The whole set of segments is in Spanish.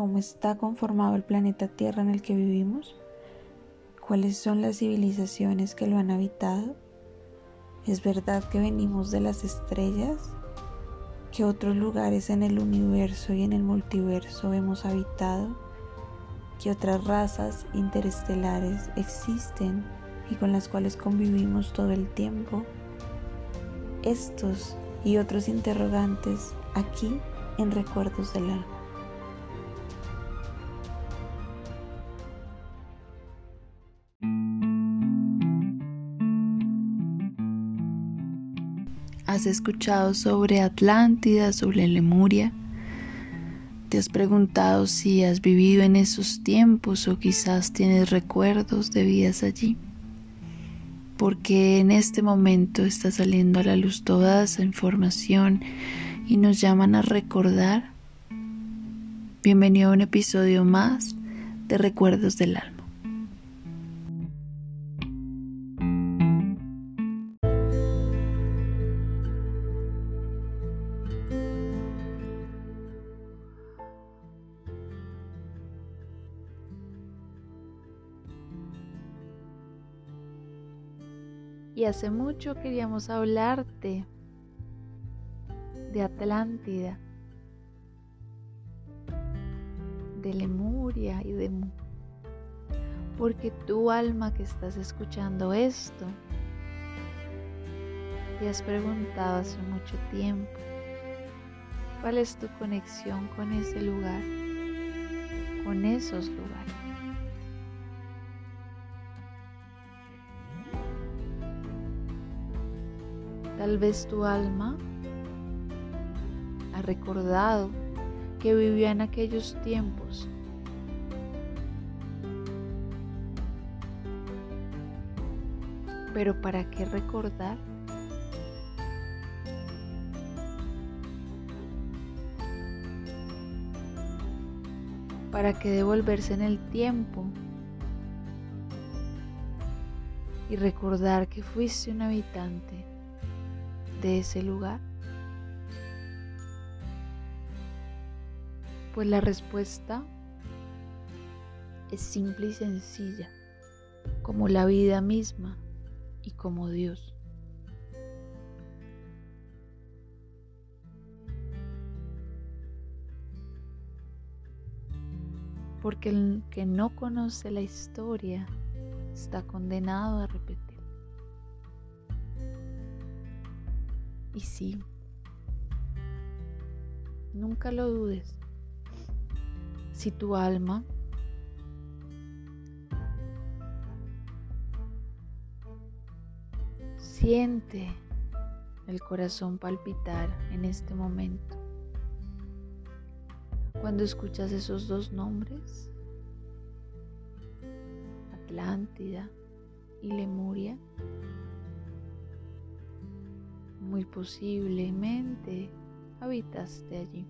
cómo está conformado el planeta Tierra en el que vivimos? ¿Cuáles son las civilizaciones que lo han habitado? ¿Es verdad que venimos de las estrellas? ¿Qué otros lugares en el universo y en el multiverso hemos habitado? ¿Qué otras razas interestelares existen y con las cuales convivimos todo el tiempo? Estos y otros interrogantes aquí en Recuerdos del Alma. ¿Has escuchado sobre Atlántida, sobre Lemuria? ¿Te has preguntado si has vivido en esos tiempos o quizás tienes recuerdos de vidas allí? Porque en este momento está saliendo a la luz toda esa información y nos llaman a recordar. Bienvenido a un episodio más de Recuerdos del Alma. Hace mucho queríamos hablarte de Atlántida, de Lemuria y de Mu. Porque tu alma que estás escuchando esto, te has preguntado hace mucho tiempo cuál es tu conexión con ese lugar, con esos lugares. Tal vez tu alma ha recordado que vivía en aquellos tiempos. Pero ¿para qué recordar? ¿Para qué devolverse en el tiempo? Y recordar que fuiste un habitante de ese lugar? Pues la respuesta es simple y sencilla, como la vida misma y como Dios. Porque el que no conoce la historia está condenado a repetir. Y sí, nunca lo dudes. Si tu alma siente el corazón palpitar en este momento, cuando escuchas esos dos nombres, Atlántida y Lemuria, muy posiblemente habitaste allí.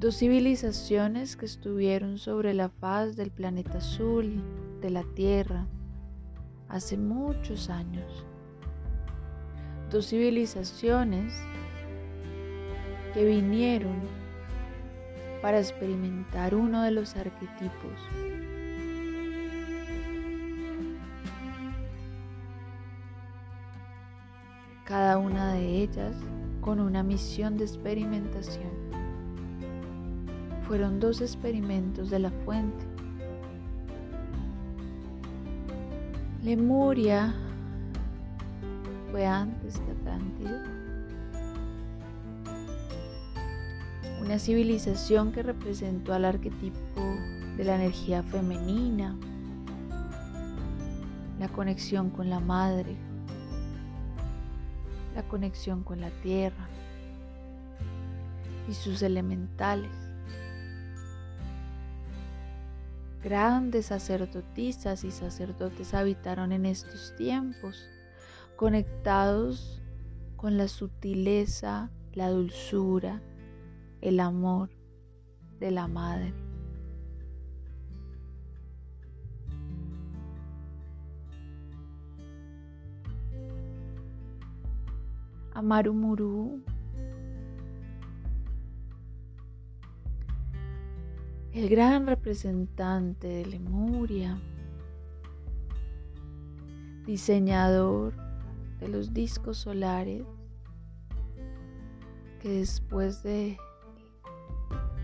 Dos civilizaciones que estuvieron sobre la faz del planeta azul, de la Tierra, hace muchos años. Dos civilizaciones que vinieron para experimentar uno de los arquetipos cada una de ellas con una misión de experimentación. Fueron dos experimentos de la fuente. Lemuria fue antes de Atlántida. Una civilización que representó al arquetipo de la energía femenina, la conexión con la madre, la conexión con la tierra y sus elementales. Grandes sacerdotisas y sacerdotes habitaron en estos tiempos, conectados con la sutileza, la dulzura, el amor de la madre. a Marumuru. El gran representante de Lemuria, diseñador de los discos solares, que después de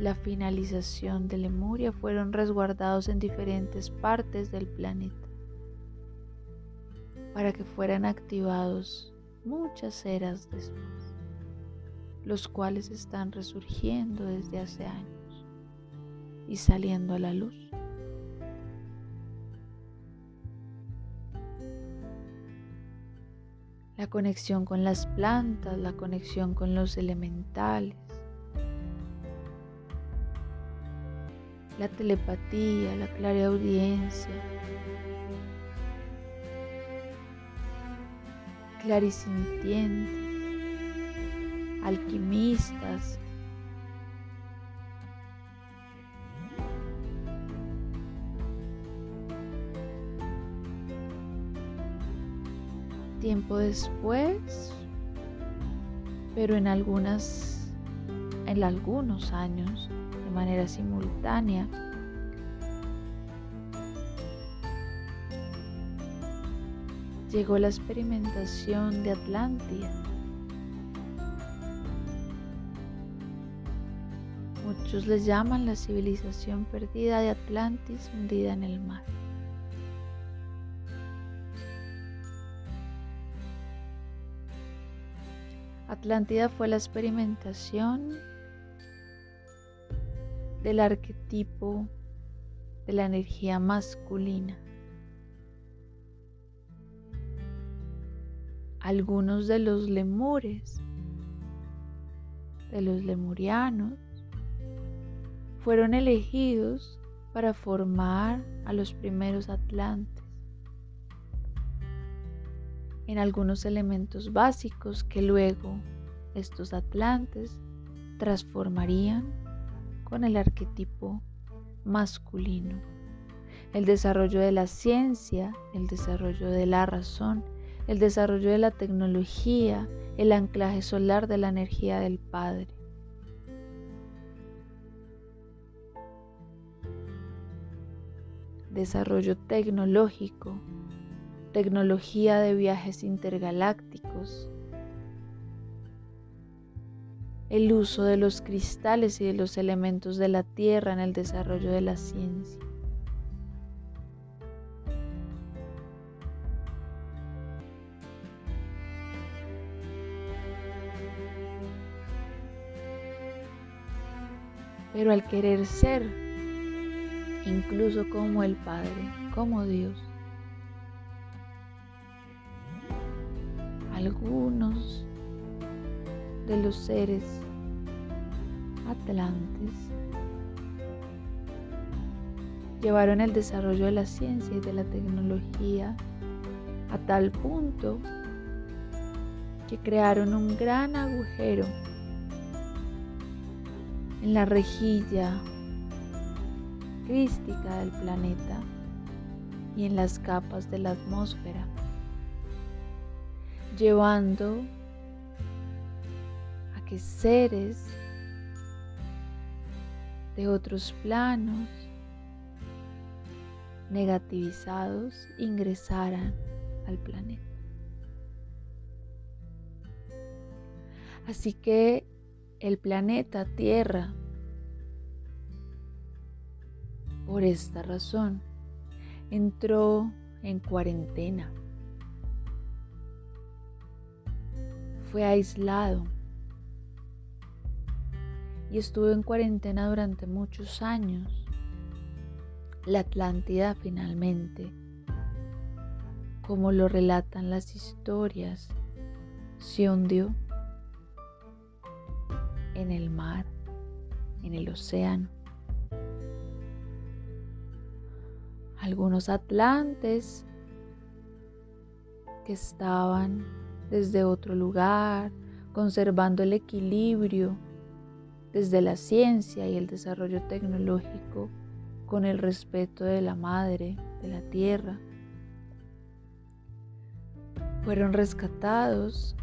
la finalización de Lemuria fueron resguardados en diferentes partes del planeta. Para que fueran activados muchas eras después, los cuales están resurgiendo desde hace años y saliendo a la luz. La conexión con las plantas, la conexión con los elementales, la telepatía, la clareaudiencia, clarisintientes, alquimistas, tiempo después, pero en algunas en algunos años manera simultánea. Llegó la experimentación de Atlántida. Muchos les llaman la civilización perdida de Atlantis hundida en el mar. Atlántida fue la experimentación del arquetipo de la energía masculina. Algunos de los lemures, de los lemurianos, fueron elegidos para formar a los primeros atlantes en algunos elementos básicos que luego estos atlantes transformarían con el arquetipo masculino. El desarrollo de la ciencia, el desarrollo de la razón, el desarrollo de la tecnología, el anclaje solar de la energía del Padre. Desarrollo tecnológico, tecnología de viajes intergalácticos, el uso de los cristales y de los elementos de la tierra en el desarrollo de la ciencia. Pero al querer ser, incluso como el Padre, como Dios, algunos de los seres atlantes llevaron el desarrollo de la ciencia y de la tecnología a tal punto que crearon un gran agujero en la rejilla crística del planeta y en las capas de la atmósfera, llevando seres de otros planos negativizados ingresaran al planeta. Así que el planeta Tierra, por esta razón, entró en cuarentena. Fue aislado y estuvo en cuarentena durante muchos años. La Atlántida finalmente, como lo relatan las historias, se hundió en el mar, en el océano. Algunos atlantes que estaban desde otro lugar, conservando el equilibrio desde la ciencia y el desarrollo tecnológico con el respeto de la madre, de la tierra. Fueron rescatados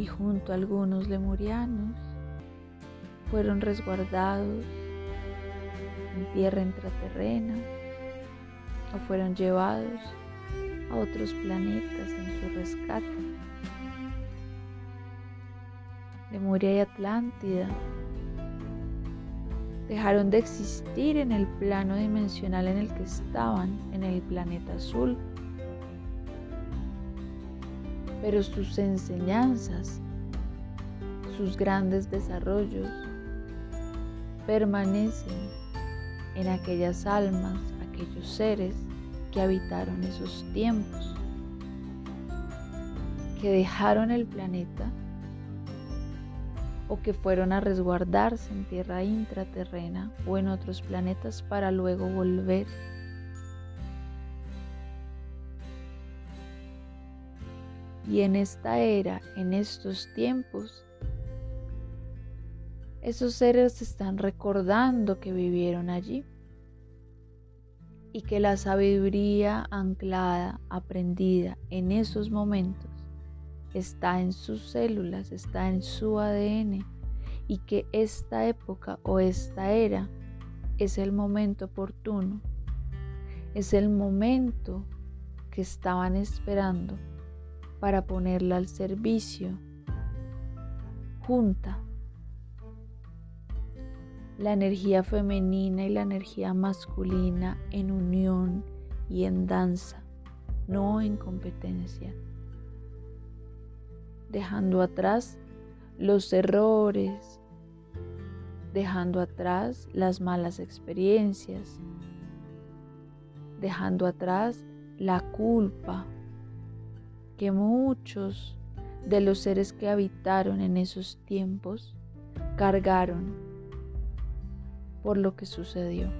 y junto a algunos lemurianos fueron resguardados en tierra intraterrena o fueron llevados a otros planetas en su rescate. Lemuria y Atlántida dejaron de existir en el plano dimensional en el que estaban, en el planeta azul. Pero sus enseñanzas, sus grandes desarrollos, permanecen en aquellas almas, aquellos seres que habitaron esos tiempos, que dejaron el planeta o que fueron a resguardarse en tierra intraterrena o en otros planetas para luego volver. Y en esta era, en estos tiempos, esos seres están recordando que vivieron allí y que la sabiduría anclada, aprendida en esos momentos, está en sus células, está en su ADN y que esta época o esta era es el momento oportuno, es el momento que estaban esperando para ponerla al servicio. Junta. La energía femenina y la energía masculina en unión y en danza, no en competencia. Dejando atrás los errores, dejando atrás las malas experiencias, dejando atrás la culpa que muchos de los seres que habitaron en esos tiempos cargaron por lo que sucedió.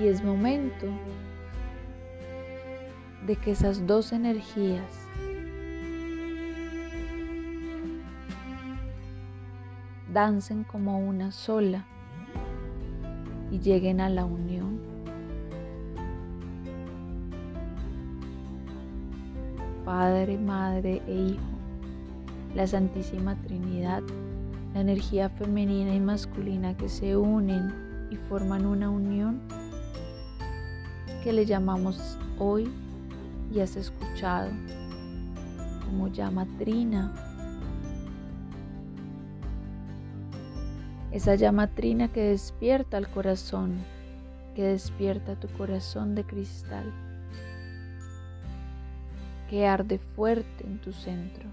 Y es momento de que esas dos energías dancen como una sola y lleguen a la unión. Padre, Madre e Hijo, la Santísima Trinidad, la energía femenina y masculina que se unen y forman una unión que le llamamos hoy y has escuchado como llama trina. Esa llama trina que despierta al corazón, que despierta tu corazón de cristal, que arde fuerte en tu centro,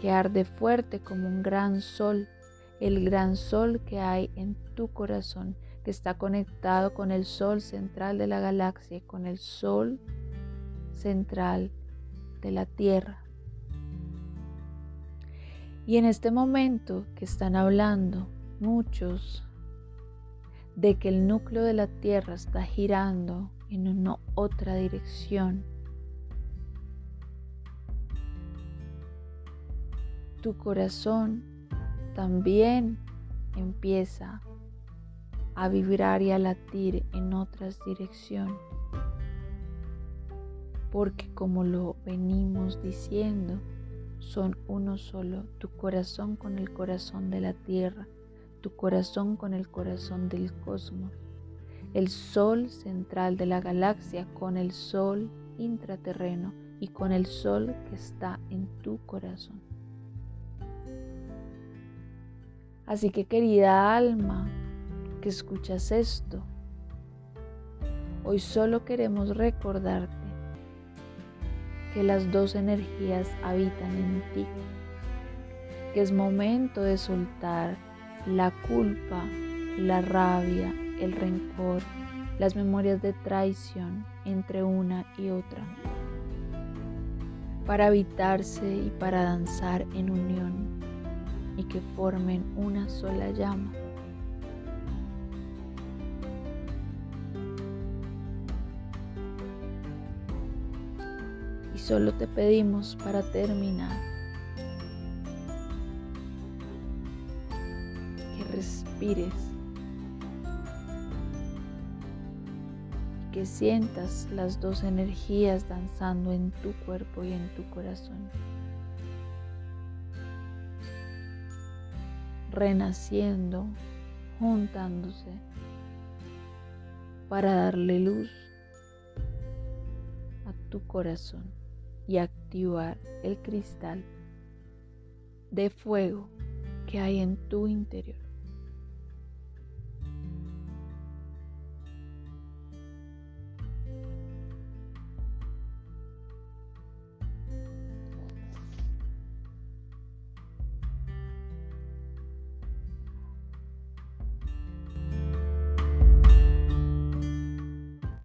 que arde fuerte como un gran sol, el gran sol que hay en tu corazón, que está conectado con el sol central de la galaxia, con el sol central de la Tierra. Y en este momento que están hablando muchos de que el núcleo de la Tierra está girando en una otra dirección, tu corazón también empieza a vibrar y a latir en otras direcciones porque como lo venimos diciendo, son uno solo, tu corazón con el corazón de la tierra, tu corazón con el corazón del cosmos, el sol central de la galaxia con el sol intraterreno y con el sol que está en tu corazón. Así que querida alma que escuchas esto, hoy solo queremos recordarte que las dos energías habitan en ti, que es momento de soltar la culpa, la rabia, el rencor, las memorias de traición entre una y otra, para habitarse y para danzar en unión y que formen una sola llama. solo te pedimos para terminar que respires y que sientas las dos energías danzando en tu cuerpo y en tu corazón. Renaciendo, juntándose para darle luz a tu corazón y activar el cristal de fuego que hay en tu interior.